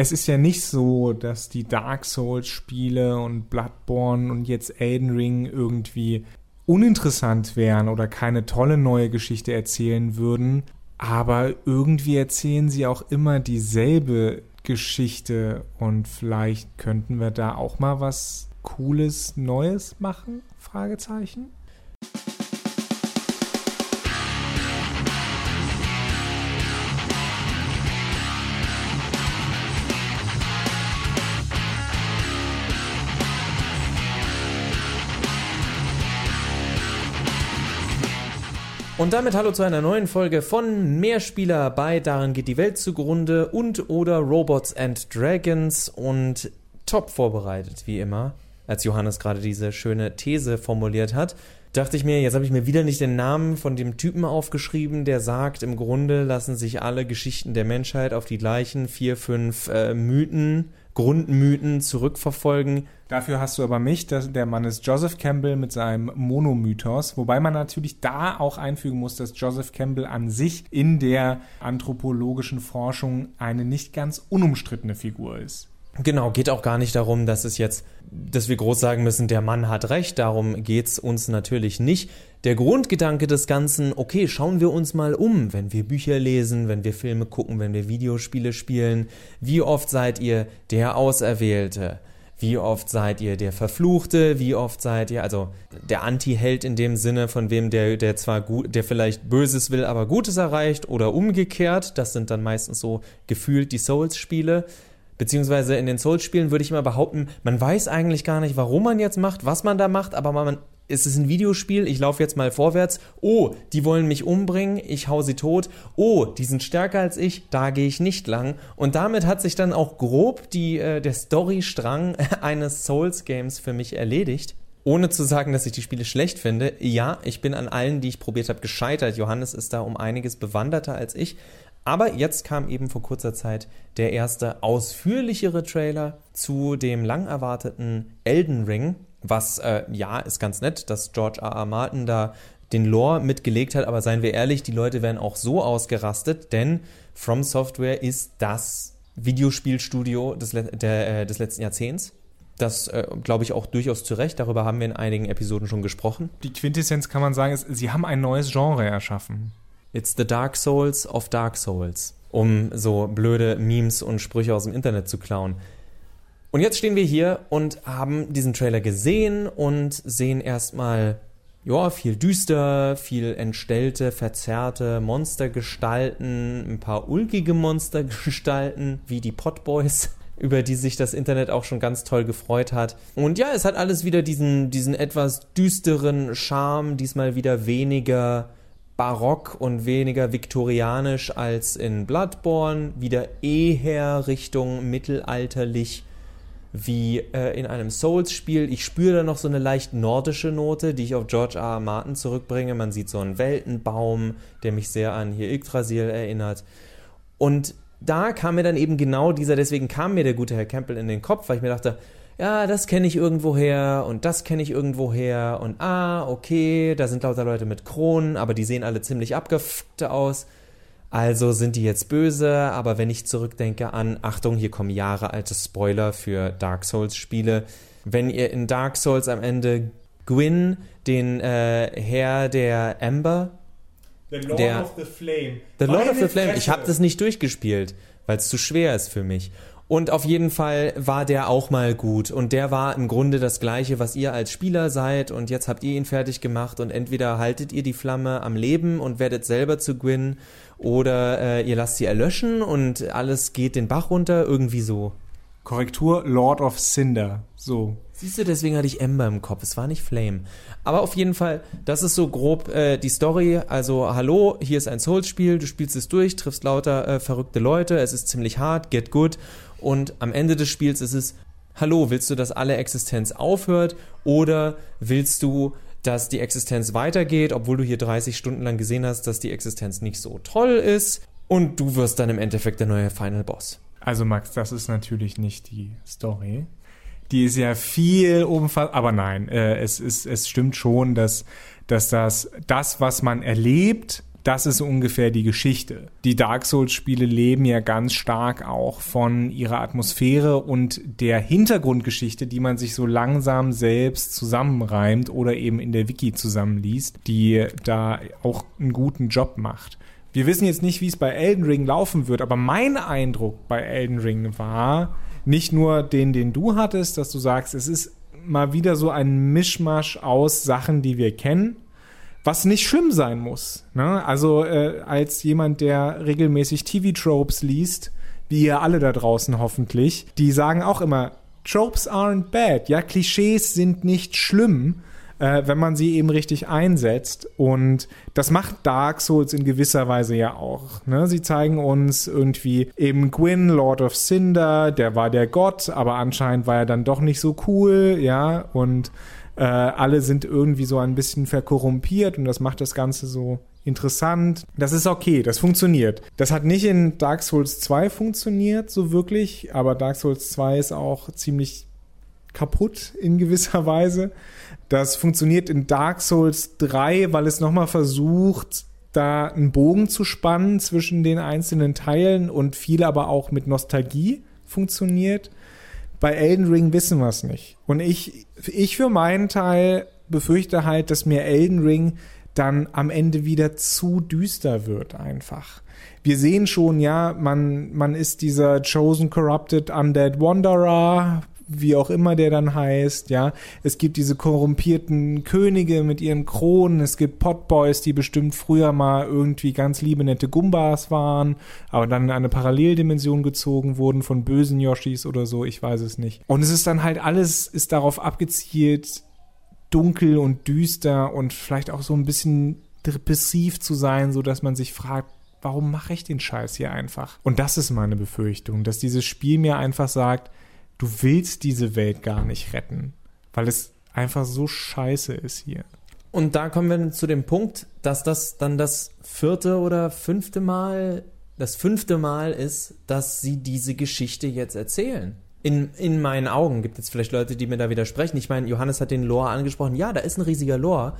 es ist ja nicht so, dass die Dark Souls-Spiele und Bloodborne und jetzt Elden Ring irgendwie uninteressant wären oder keine tolle neue Geschichte erzählen würden, aber irgendwie erzählen sie auch immer dieselbe Geschichte und vielleicht könnten wir da auch mal was Cooles Neues machen? Fragezeichen. Und damit hallo zu einer neuen Folge von Mehrspieler bei Darin geht die Welt zugrunde und oder Robots and Dragons und top vorbereitet, wie immer, als Johannes gerade diese schöne These formuliert hat. Dachte ich mir, jetzt habe ich mir wieder nicht den Namen von dem Typen aufgeschrieben, der sagt, im Grunde lassen sich alle Geschichten der Menschheit auf die gleichen vier, fünf äh, Mythen Grundmythen zurückverfolgen. Dafür hast du aber mich, das, der Mann ist Joseph Campbell mit seinem Monomythos, wobei man natürlich da auch einfügen muss, dass Joseph Campbell an sich in der anthropologischen Forschung eine nicht ganz unumstrittene Figur ist. Genau, geht auch gar nicht darum, dass es jetzt, dass wir groß sagen müssen, der Mann hat recht, darum geht es uns natürlich nicht. Der Grundgedanke des Ganzen, okay, schauen wir uns mal um, wenn wir Bücher lesen, wenn wir Filme gucken, wenn wir Videospiele spielen. Wie oft seid ihr der Auserwählte? Wie oft seid ihr der Verfluchte? Wie oft seid ihr, also der Anti-Held in dem Sinne, von wem der, der zwar gut, der vielleicht Böses will, aber Gutes erreicht oder umgekehrt. Das sind dann meistens so gefühlt die Souls-Spiele. Beziehungsweise in den Souls-Spielen würde ich mal behaupten, man weiß eigentlich gar nicht, warum man jetzt macht, was man da macht, aber man, es ist ein Videospiel, ich laufe jetzt mal vorwärts. Oh, die wollen mich umbringen, ich hau sie tot. Oh, die sind stärker als ich, da gehe ich nicht lang. Und damit hat sich dann auch grob die, äh, der Storystrang eines Souls-Games für mich erledigt. Ohne zu sagen, dass ich die Spiele schlecht finde. Ja, ich bin an allen, die ich probiert habe, gescheitert. Johannes ist da um einiges bewanderter als ich. Aber jetzt kam eben vor kurzer Zeit der erste ausführlichere Trailer zu dem lang erwarteten Elden Ring, was äh, ja ist ganz nett, dass George R. R. Martin da den Lore mitgelegt hat, aber seien wir ehrlich, die Leute werden auch so ausgerastet, denn From Software ist das Videospielstudio des, der, äh, des letzten Jahrzehnts. Das äh, glaube ich auch durchaus zu Recht. Darüber haben wir in einigen Episoden schon gesprochen. Die Quintessenz kann man sagen, ist, sie haben ein neues Genre erschaffen. It's the Dark Souls of Dark Souls, um so blöde Memes und Sprüche aus dem Internet zu klauen. Und jetzt stehen wir hier und haben diesen Trailer gesehen und sehen erstmal, ja, viel düster, viel entstellte, verzerrte Monstergestalten, ein paar ulkige Monstergestalten, wie die Potboys, über die sich das Internet auch schon ganz toll gefreut hat. Und ja, es hat alles wieder diesen, diesen etwas düsteren Charme, diesmal wieder weniger barock und weniger viktorianisch als in Bloodborne, wieder eher Richtung mittelalterlich wie äh, in einem Souls-Spiel. Ich spüre da noch so eine leicht nordische Note, die ich auf George R. R. Martin zurückbringe. Man sieht so einen Weltenbaum, der mich sehr an hier Yggdrasil erinnert. Und da kam mir dann eben genau dieser, deswegen kam mir der gute Herr Campbell in den Kopf, weil ich mir dachte, ja, das kenne ich irgendwoher und das kenne ich irgendwoher und ah, okay, da sind lauter Leute mit Kronen, aber die sehen alle ziemlich abgefuckt aus. Also sind die jetzt böse, aber wenn ich zurückdenke an, Achtung, hier kommen Jahre alte Spoiler für Dark Souls Spiele. Wenn ihr in Dark Souls am Ende Gwyn, den äh, Herr der Amber, The Lord der, of the Flame. The Lord Meine of the Flame, Fresse. ich habe das nicht durchgespielt, weil es zu schwer ist für mich. Und auf jeden Fall war der auch mal gut. Und der war im Grunde das gleiche, was ihr als Spieler seid. Und jetzt habt ihr ihn fertig gemacht. Und entweder haltet ihr die Flamme am Leben und werdet selber zu Gwyn. Oder äh, ihr lasst sie erlöschen und alles geht den Bach runter. Irgendwie so. Korrektur, Lord of Cinder. So. Siehst du, deswegen hatte ich Ember im Kopf. Es war nicht Flame. Aber auf jeden Fall, das ist so grob äh, die Story. Also, hallo, hier ist ein Souls-Spiel, du spielst es durch, triffst lauter äh, verrückte Leute, es ist ziemlich hart, get good. Und am Ende des Spiels ist es, hallo, willst du, dass alle Existenz aufhört oder willst du, dass die Existenz weitergeht, obwohl du hier 30 Stunden lang gesehen hast, dass die Existenz nicht so toll ist und du wirst dann im Endeffekt der neue Final Boss. Also Max, das ist natürlich nicht die Story. Die ist ja viel umfassend, aber nein, äh, es, ist, es stimmt schon, dass, dass das, das, was man erlebt, das ist ungefähr die Geschichte. Die Dark Souls-Spiele leben ja ganz stark auch von ihrer Atmosphäre und der Hintergrundgeschichte, die man sich so langsam selbst zusammenreimt oder eben in der Wiki zusammenliest, die da auch einen guten Job macht. Wir wissen jetzt nicht, wie es bei Elden Ring laufen wird, aber mein Eindruck bei Elden Ring war nicht nur den, den du hattest, dass du sagst, es ist mal wieder so ein Mischmasch aus Sachen, die wir kennen was nicht schlimm sein muss. Ne? Also äh, als jemand, der regelmäßig TV-Tropes liest, wie ihr alle da draußen hoffentlich, die sagen auch immer, Tropes aren't bad. Ja, Klischees sind nicht schlimm, äh, wenn man sie eben richtig einsetzt. Und das macht Dark Souls in gewisser Weise ja auch. Ne? Sie zeigen uns irgendwie eben Gwyn, Lord of Cinder, der war der Gott, aber anscheinend war er dann doch nicht so cool, ja, und äh, alle sind irgendwie so ein bisschen verkorrumpiert und das macht das Ganze so interessant. Das ist okay, das funktioniert. Das hat nicht in Dark Souls 2 funktioniert, so wirklich, aber Dark Souls 2 ist auch ziemlich kaputt in gewisser Weise. Das funktioniert in Dark Souls 3, weil es nochmal versucht, da einen Bogen zu spannen zwischen den einzelnen Teilen und viel aber auch mit Nostalgie funktioniert. Bei Elden Ring wissen wir es nicht. Und ich, ich für meinen Teil befürchte halt, dass mir Elden Ring dann am Ende wieder zu düster wird einfach. Wir sehen schon, ja, man, man ist dieser Chosen Corrupted Undead Wanderer, wie auch immer der dann heißt, ja. Es gibt diese korrumpierten Könige mit ihren Kronen, es gibt Potboys, die bestimmt früher mal irgendwie ganz liebe, nette Gumbas waren, aber dann in eine Paralleldimension gezogen wurden von bösen Yoshis oder so, ich weiß es nicht. Und es ist dann halt alles, ist darauf abgezielt, dunkel und düster und vielleicht auch so ein bisschen depressiv zu sein, so dass man sich fragt, warum mache ich den Scheiß hier einfach? Und das ist meine Befürchtung, dass dieses Spiel mir einfach sagt, du willst diese Welt gar nicht retten, weil es einfach so scheiße ist hier. Und da kommen wir zu dem Punkt, dass das dann das vierte oder fünfte Mal, das fünfte Mal ist, dass sie diese Geschichte jetzt erzählen. In, in meinen Augen gibt es vielleicht Leute, die mir da widersprechen. Ich meine, Johannes hat den Lore angesprochen. Ja, da ist ein riesiger Lore.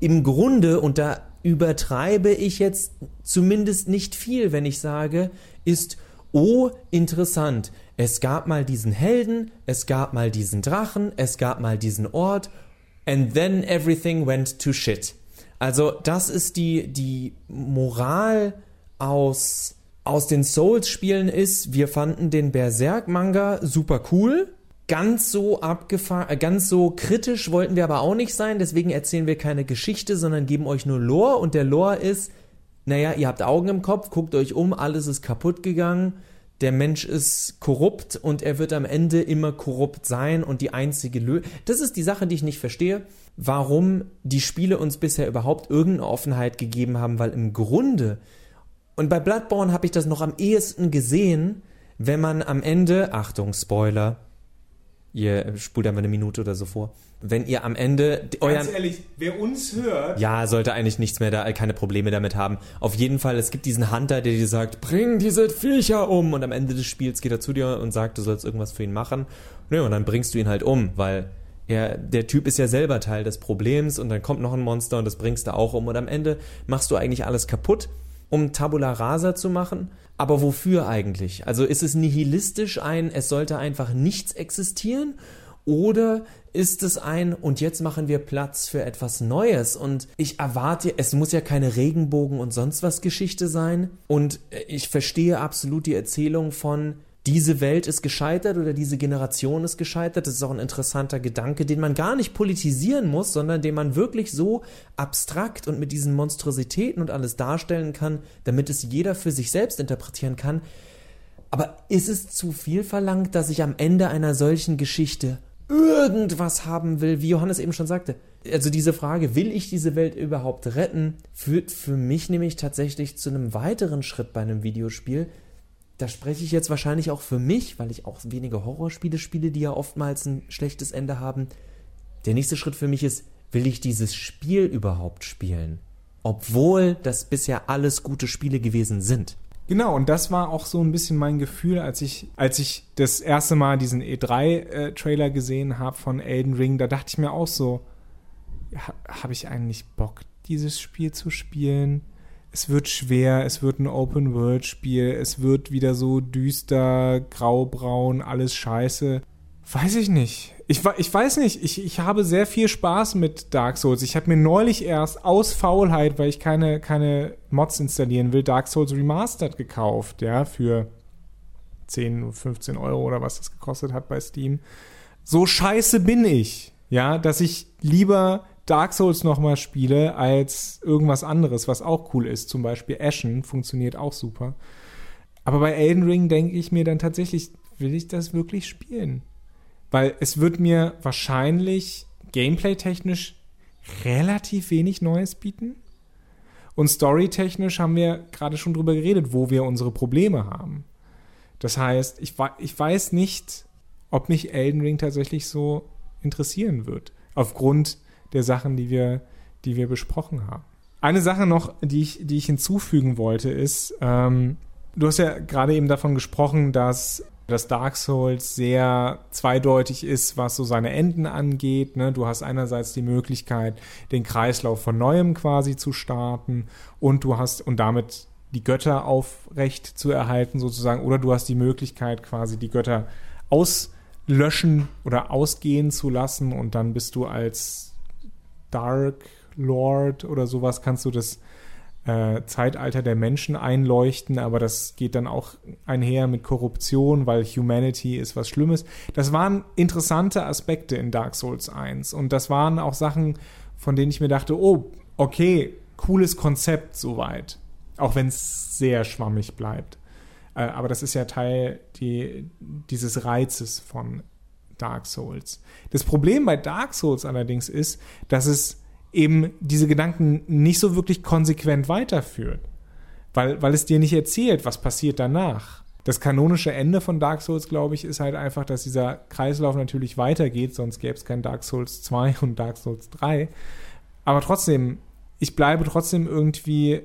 Im Grunde, und da übertreibe ich jetzt zumindest nicht viel, wenn ich sage, ist, oh, interessant, es gab mal diesen Helden, es gab mal diesen Drachen, es gab mal diesen Ort, and then everything went to shit. Also, das ist die, die Moral aus, aus den Souls-Spielen ist, wir fanden den Berserk-Manga super cool. Ganz so abgefahren, äh, ganz so kritisch wollten wir aber auch nicht sein, deswegen erzählen wir keine Geschichte, sondern geben euch nur Lore und der Lore ist, naja, ihr habt Augen im Kopf, guckt euch um, alles ist kaputt gegangen, der Mensch ist korrupt und er wird am Ende immer korrupt sein und die einzige Lösung. Das ist die Sache, die ich nicht verstehe, warum die Spiele uns bisher überhaupt irgendeine Offenheit gegeben haben, weil im Grunde, und bei Bloodborne habe ich das noch am ehesten gesehen, wenn man am Ende, Achtung, Spoiler, ihr spult einfach eine Minute oder so vor, wenn ihr am Ende euren. Ganz ehrlich, wer uns hört. Ja, sollte eigentlich nichts mehr da, keine Probleme damit haben. Auf jeden Fall, es gibt diesen Hunter, der dir sagt, bring diese Viecher um. Und am Ende des Spiels geht er zu dir und sagt, du sollst irgendwas für ihn machen. Ja, und dann bringst du ihn halt um, weil er, der Typ ist ja selber Teil des Problems und dann kommt noch ein Monster und das bringst du auch um. Und am Ende machst du eigentlich alles kaputt, um Tabula Rasa zu machen. Aber wofür eigentlich? Also ist es nihilistisch ein, es sollte einfach nichts existieren? Oder ist es ein und jetzt machen wir Platz für etwas Neues und ich erwarte, es muss ja keine Regenbogen und sonst was Geschichte sein und ich verstehe absolut die Erzählung von diese Welt ist gescheitert oder diese Generation ist gescheitert. Das ist auch ein interessanter Gedanke, den man gar nicht politisieren muss, sondern den man wirklich so abstrakt und mit diesen Monstrositäten und alles darstellen kann, damit es jeder für sich selbst interpretieren kann. Aber ist es zu viel verlangt, dass ich am Ende einer solchen Geschichte irgendwas haben will, wie Johannes eben schon sagte. Also diese Frage, will ich diese Welt überhaupt retten, führt für mich nämlich tatsächlich zu einem weiteren Schritt bei einem Videospiel. Da spreche ich jetzt wahrscheinlich auch für mich, weil ich auch wenige Horrorspiele spiele, die ja oftmals ein schlechtes Ende haben. Der nächste Schritt für mich ist, will ich dieses Spiel überhaupt spielen? Obwohl das bisher alles gute Spiele gewesen sind. Genau, und das war auch so ein bisschen mein Gefühl, als ich, als ich das erste Mal diesen E3-Trailer äh, gesehen habe von Elden Ring, da dachte ich mir auch so, ha, habe ich eigentlich Bock, dieses Spiel zu spielen? Es wird schwer, es wird ein Open-World-Spiel, es wird wieder so düster, graubraun, alles scheiße. Weiß ich nicht. Ich, ich weiß nicht. Ich, ich habe sehr viel Spaß mit Dark Souls. Ich habe mir neulich erst aus Faulheit, weil ich keine, keine Mods installieren will, Dark Souls Remastered gekauft, ja, für 10, 15 Euro oder was das gekostet hat bei Steam. So scheiße bin ich, ja, dass ich lieber Dark Souls nochmal spiele als irgendwas anderes, was auch cool ist. Zum Beispiel Ashen funktioniert auch super. Aber bei Elden Ring denke ich mir dann tatsächlich, will ich das wirklich spielen? Weil es wird mir wahrscheinlich gameplay-technisch relativ wenig Neues bieten. Und storytechnisch haben wir gerade schon drüber geredet, wo wir unsere Probleme haben. Das heißt, ich, ich weiß nicht, ob mich Elden Ring tatsächlich so interessieren wird. Aufgrund der Sachen, die wir, die wir besprochen haben. Eine Sache noch, die ich, die ich hinzufügen wollte, ist, ähm, du hast ja gerade eben davon gesprochen, dass dass Dark Souls sehr zweideutig ist, was so seine Enden angeht. Ne? Du hast einerseits die Möglichkeit, den Kreislauf von neuem quasi zu starten und du hast und damit die Götter aufrecht zu erhalten sozusagen oder du hast die Möglichkeit quasi die Götter auslöschen oder ausgehen zu lassen und dann bist du als Dark Lord oder sowas kannst du das äh, Zeitalter der Menschen einleuchten, aber das geht dann auch einher mit Korruption, weil Humanity ist was Schlimmes. Das waren interessante Aspekte in Dark Souls 1 und das waren auch Sachen, von denen ich mir dachte, oh, okay, cooles Konzept soweit, auch wenn es sehr schwammig bleibt. Äh, aber das ist ja Teil die, dieses Reizes von Dark Souls. Das Problem bei Dark Souls allerdings ist, dass es eben diese Gedanken nicht so wirklich konsequent weiterführt. Weil, weil es dir nicht erzählt, was passiert danach. Das kanonische Ende von Dark Souls, glaube ich, ist halt einfach, dass dieser Kreislauf natürlich weitergeht, sonst gäbe es kein Dark Souls 2 und Dark Souls 3. Aber trotzdem, ich bleibe trotzdem irgendwie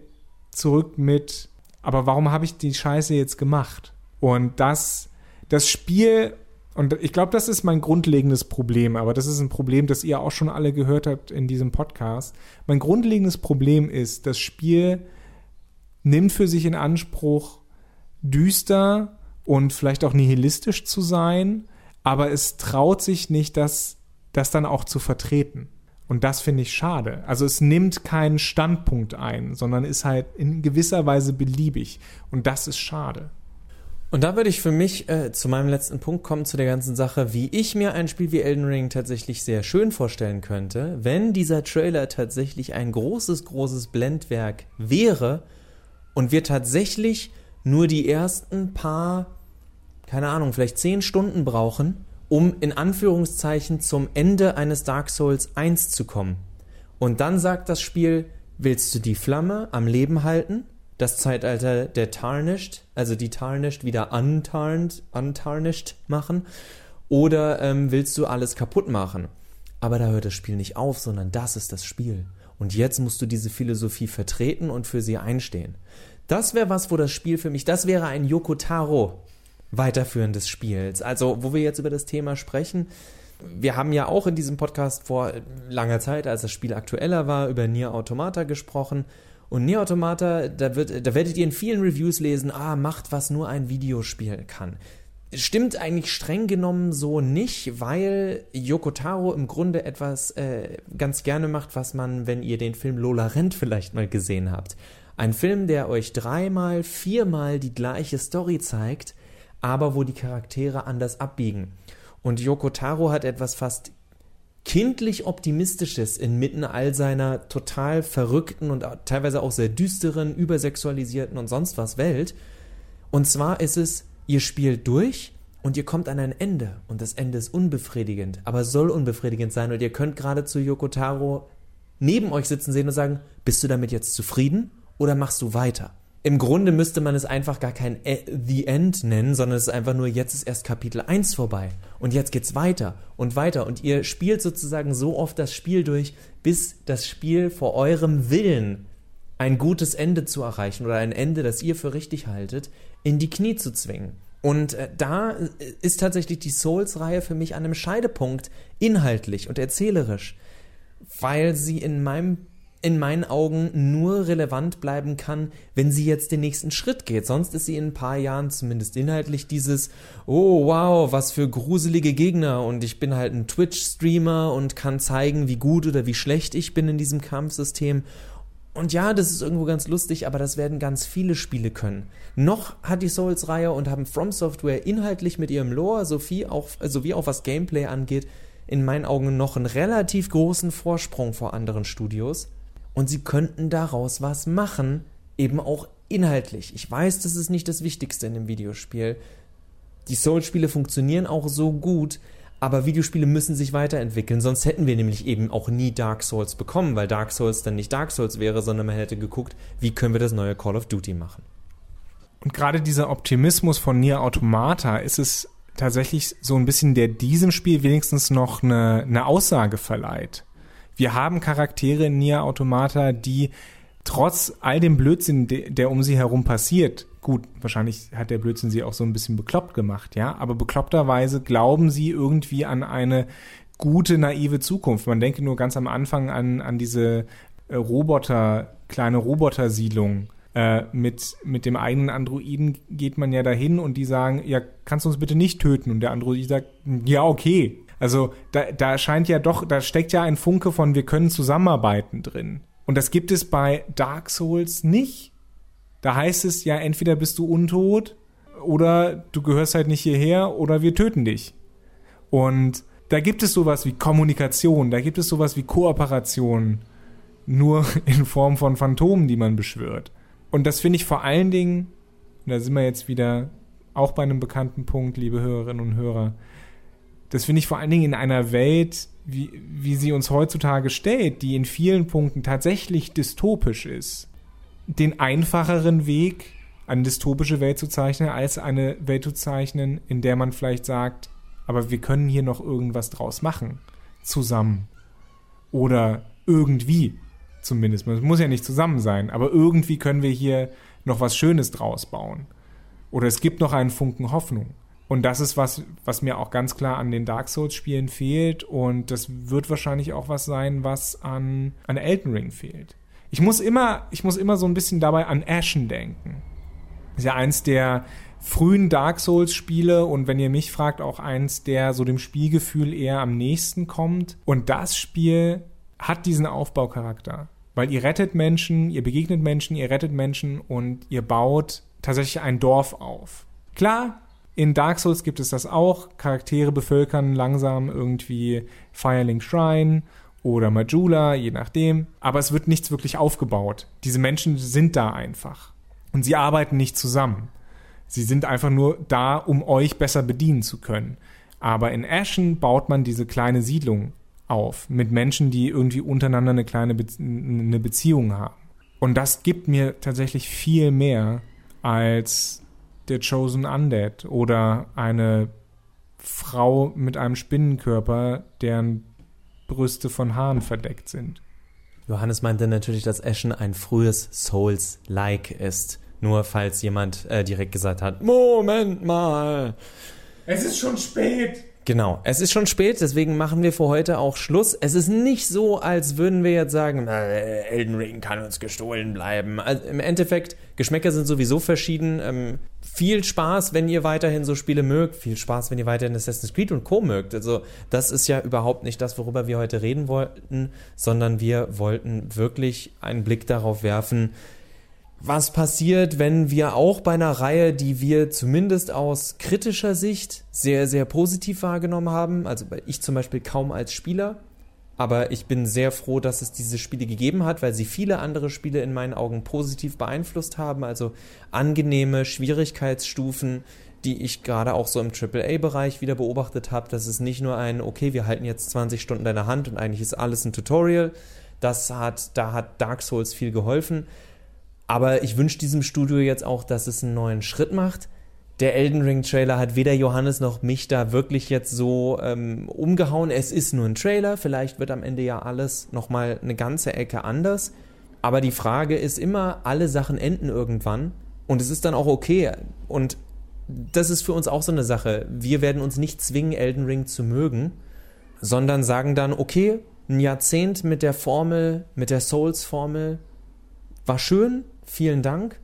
zurück mit, aber warum habe ich die Scheiße jetzt gemacht? Und das, das Spiel und ich glaube, das ist mein grundlegendes Problem, aber das ist ein Problem, das ihr auch schon alle gehört habt in diesem Podcast. Mein grundlegendes Problem ist, das Spiel nimmt für sich in Anspruch, düster und vielleicht auch nihilistisch zu sein, aber es traut sich nicht, das, das dann auch zu vertreten. Und das finde ich schade. Also es nimmt keinen Standpunkt ein, sondern ist halt in gewisser Weise beliebig. Und das ist schade. Und da würde ich für mich äh, zu meinem letzten Punkt kommen, zu der ganzen Sache, wie ich mir ein Spiel wie Elden Ring tatsächlich sehr schön vorstellen könnte, wenn dieser Trailer tatsächlich ein großes, großes Blendwerk wäre und wir tatsächlich nur die ersten paar, keine Ahnung, vielleicht zehn Stunden brauchen, um in Anführungszeichen zum Ende eines Dark Souls 1 zu kommen. Und dann sagt das Spiel, willst du die Flamme am Leben halten? Das Zeitalter der Tarnished, also die Tarnished wieder untarned, untarnished machen? Oder ähm, willst du alles kaputt machen? Aber da hört das Spiel nicht auf, sondern das ist das Spiel. Und jetzt musst du diese Philosophie vertreten und für sie einstehen. Das wäre was, wo das Spiel für mich, das wäre ein Yokotaro Weiterführen des Spiels. Also, wo wir jetzt über das Thema sprechen, wir haben ja auch in diesem Podcast vor langer Zeit, als das Spiel aktueller war, über Nier Automata gesprochen. Und Nier Automata, da, wird, da werdet ihr in vielen Reviews lesen, ah, macht, was nur ein Videospiel kann. Stimmt eigentlich streng genommen so nicht, weil Yokotaro im Grunde etwas äh, ganz gerne macht, was man, wenn ihr den Film Lola Rent vielleicht mal gesehen habt. Ein Film, der euch dreimal, viermal die gleiche Story zeigt, aber wo die Charaktere anders abbiegen. Und Yokotaro hat etwas fast kindlich Optimistisches inmitten all seiner total verrückten und teilweise auch sehr düsteren, übersexualisierten und sonst was Welt. Und zwar ist es, ihr spielt durch und ihr kommt an ein Ende und das Ende ist unbefriedigend, aber soll unbefriedigend sein und ihr könnt gerade zu Yokotaro neben euch sitzen sehen und sagen, bist du damit jetzt zufrieden oder machst du weiter? Im Grunde müsste man es einfach gar kein The End nennen, sondern es ist einfach nur, jetzt ist erst Kapitel 1 vorbei und jetzt geht's weiter und weiter und ihr spielt sozusagen so oft das Spiel durch, bis das Spiel vor eurem Willen ein gutes Ende zu erreichen oder ein Ende, das ihr für richtig haltet, in die Knie zu zwingen. Und äh, da ist tatsächlich die Souls-Reihe für mich an einem Scheidepunkt, inhaltlich und erzählerisch, weil sie in meinem in meinen Augen nur relevant bleiben kann, wenn sie jetzt den nächsten Schritt geht. Sonst ist sie in ein paar Jahren zumindest inhaltlich dieses, oh wow, was für gruselige Gegner und ich bin halt ein Twitch-Streamer und kann zeigen, wie gut oder wie schlecht ich bin in diesem Kampfsystem. Und ja, das ist irgendwo ganz lustig, aber das werden ganz viele Spiele können. Noch hat die Souls-Reihe und haben From Software inhaltlich mit ihrem Lore sowie auch, sowie auch was Gameplay angeht, in meinen Augen noch einen relativ großen Vorsprung vor anderen Studios und sie könnten daraus was machen, eben auch inhaltlich. Ich weiß, das ist nicht das Wichtigste in dem Videospiel. Die Soul-Spiele funktionieren auch so gut, aber Videospiele müssen sich weiterentwickeln, sonst hätten wir nämlich eben auch nie Dark Souls bekommen, weil Dark Souls dann nicht Dark Souls wäre, sondern man hätte geguckt, wie können wir das neue Call of Duty machen. Und gerade dieser Optimismus von Nier Automata ist es tatsächlich so ein bisschen, der diesem Spiel wenigstens noch eine, eine Aussage verleiht. Wir haben Charaktere in Nier Automata, die trotz all dem Blödsinn, der um sie herum passiert, gut, wahrscheinlich hat der Blödsinn sie auch so ein bisschen bekloppt gemacht, ja, aber bekloppterweise glauben sie irgendwie an eine gute, naive Zukunft. Man denke nur ganz am Anfang an, an diese äh, Roboter, kleine Robotersiedlung. Äh, mit, mit dem eigenen Androiden geht man ja dahin und die sagen, ja, kannst du uns bitte nicht töten? Und der Android sagt, ja, okay. Also da, da scheint ja doch, da steckt ja ein Funke von wir können zusammenarbeiten drin. Und das gibt es bei Dark Souls nicht. Da heißt es ja, entweder bist du untot oder du gehörst halt nicht hierher oder wir töten dich. Und da gibt es sowas wie Kommunikation, da gibt es sowas wie Kooperation, nur in Form von Phantomen, die man beschwört. Und das finde ich vor allen Dingen, da sind wir jetzt wieder auch bei einem bekannten Punkt, liebe Hörerinnen und Hörer, das finde ich vor allen Dingen in einer Welt, wie, wie sie uns heutzutage stellt, die in vielen Punkten tatsächlich dystopisch ist, den einfacheren Weg, eine dystopische Welt zu zeichnen, als eine Welt zu zeichnen, in der man vielleicht sagt, aber wir können hier noch irgendwas draus machen. Zusammen. Oder irgendwie zumindest. Es muss ja nicht zusammen sein, aber irgendwie können wir hier noch was Schönes draus bauen. Oder es gibt noch einen Funken Hoffnung. Und das ist was, was mir auch ganz klar an den Dark Souls-Spielen fehlt. Und das wird wahrscheinlich auch was sein, was an, an Elden Ring fehlt. Ich muss immer, ich muss immer so ein bisschen dabei an Ashen denken. Ist ja eins der frühen Dark Souls-Spiele und wenn ihr mich fragt, auch eins, der so dem Spielgefühl eher am nächsten kommt. Und das Spiel hat diesen Aufbaucharakter. Weil ihr rettet Menschen, ihr begegnet Menschen, ihr rettet Menschen und ihr baut tatsächlich ein Dorf auf. Klar, in Dark Souls gibt es das auch. Charaktere bevölkern langsam irgendwie Firelink Shrine oder Majula, je nachdem. Aber es wird nichts wirklich aufgebaut. Diese Menschen sind da einfach. Und sie arbeiten nicht zusammen. Sie sind einfach nur da, um euch besser bedienen zu können. Aber in Ashen baut man diese kleine Siedlung auf mit Menschen, die irgendwie untereinander eine kleine Be eine Beziehung haben. Und das gibt mir tatsächlich viel mehr als der Chosen Undead oder eine Frau mit einem Spinnenkörper, deren Brüste von Haaren verdeckt sind. Johannes meinte natürlich, dass Ashen ein frühes Souls-like ist. Nur falls jemand äh, direkt gesagt hat, Moment mal. Es ist schon spät. Genau, es ist schon spät, deswegen machen wir für heute auch Schluss. Es ist nicht so, als würden wir jetzt sagen, Elden Ring kann uns gestohlen bleiben. Also Im Endeffekt, Geschmäcker sind sowieso verschieden. Ähm, viel Spaß, wenn ihr weiterhin so Spiele mögt. Viel Spaß, wenn ihr weiterhin Assassin's Creed und Co. mögt. Also das ist ja überhaupt nicht das, worüber wir heute reden wollten, sondern wir wollten wirklich einen Blick darauf werfen, was passiert, wenn wir auch bei einer Reihe, die wir zumindest aus kritischer Sicht sehr, sehr positiv wahrgenommen haben, also ich zum Beispiel kaum als Spieler, aber ich bin sehr froh, dass es diese Spiele gegeben hat, weil sie viele andere Spiele in meinen Augen positiv beeinflusst haben, also angenehme Schwierigkeitsstufen, die ich gerade auch so im AAA-Bereich wieder beobachtet habe. Das ist nicht nur ein, okay, wir halten jetzt 20 Stunden deine Hand und eigentlich ist alles ein Tutorial. Das hat, da hat Dark Souls viel geholfen aber ich wünsche diesem Studio jetzt auch, dass es einen neuen Schritt macht. Der Elden Ring Trailer hat weder Johannes noch mich da wirklich jetzt so ähm, umgehauen. Es ist nur ein Trailer. Vielleicht wird am Ende ja alles nochmal eine ganze Ecke anders. Aber die Frage ist immer, alle Sachen enden irgendwann. Und es ist dann auch okay. Und das ist für uns auch so eine Sache. Wir werden uns nicht zwingen, Elden Ring zu mögen, sondern sagen dann, okay, ein Jahrzehnt mit der Formel, mit der Souls-Formel. War schön, vielen Dank.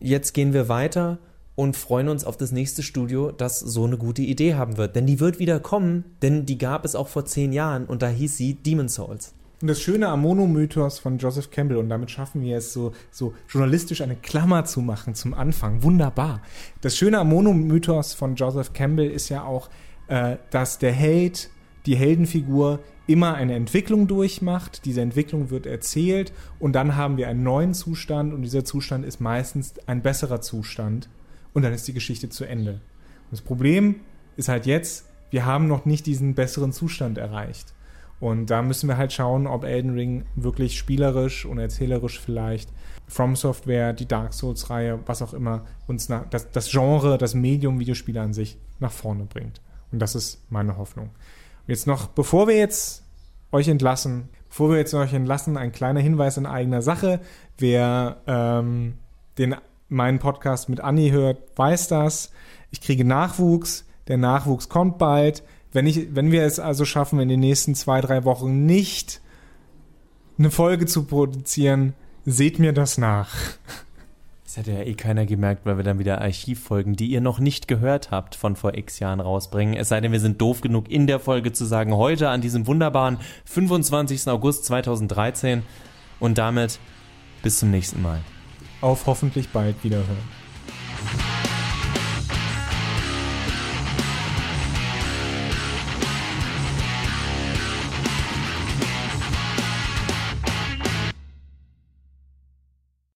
Jetzt gehen wir weiter und freuen uns auf das nächste Studio, das so eine gute Idee haben wird. Denn die wird wieder kommen, denn die gab es auch vor zehn Jahren und da hieß sie Demon Souls. Und das Schöne am von Joseph Campbell, und damit schaffen wir es so, so journalistisch eine Klammer zu machen zum Anfang. Wunderbar. Das Schöne am von Joseph Campbell ist ja auch, äh, dass der Held, die Heldenfigur, immer eine Entwicklung durchmacht. Diese Entwicklung wird erzählt und dann haben wir einen neuen Zustand und dieser Zustand ist meistens ein besserer Zustand und dann ist die Geschichte zu Ende. Und das Problem ist halt jetzt, wir haben noch nicht diesen besseren Zustand erreicht. Und da müssen wir halt schauen, ob Elden Ring wirklich spielerisch und erzählerisch vielleicht From Software, die Dark Souls-Reihe, was auch immer, uns nach, das, das Genre, das Medium Videospiele an sich nach vorne bringt. Und das ist meine Hoffnung. Jetzt noch, bevor wir jetzt euch entlassen, bevor wir jetzt euch entlassen, ein kleiner Hinweis in eigener Sache. Wer ähm, den, meinen Podcast mit Anni hört, weiß das. Ich kriege Nachwuchs. Der Nachwuchs kommt bald. Wenn, ich, wenn wir es also schaffen, in den nächsten zwei, drei Wochen nicht eine Folge zu produzieren, seht mir das nach. Hätte ja eh keiner gemerkt, weil wir dann wieder Archivfolgen, die ihr noch nicht gehört habt, von vor x Jahren rausbringen. Es sei denn, wir sind doof genug, in der Folge zu sagen, heute an diesem wunderbaren 25. August 2013. Und damit bis zum nächsten Mal. Auf hoffentlich bald wiederhören.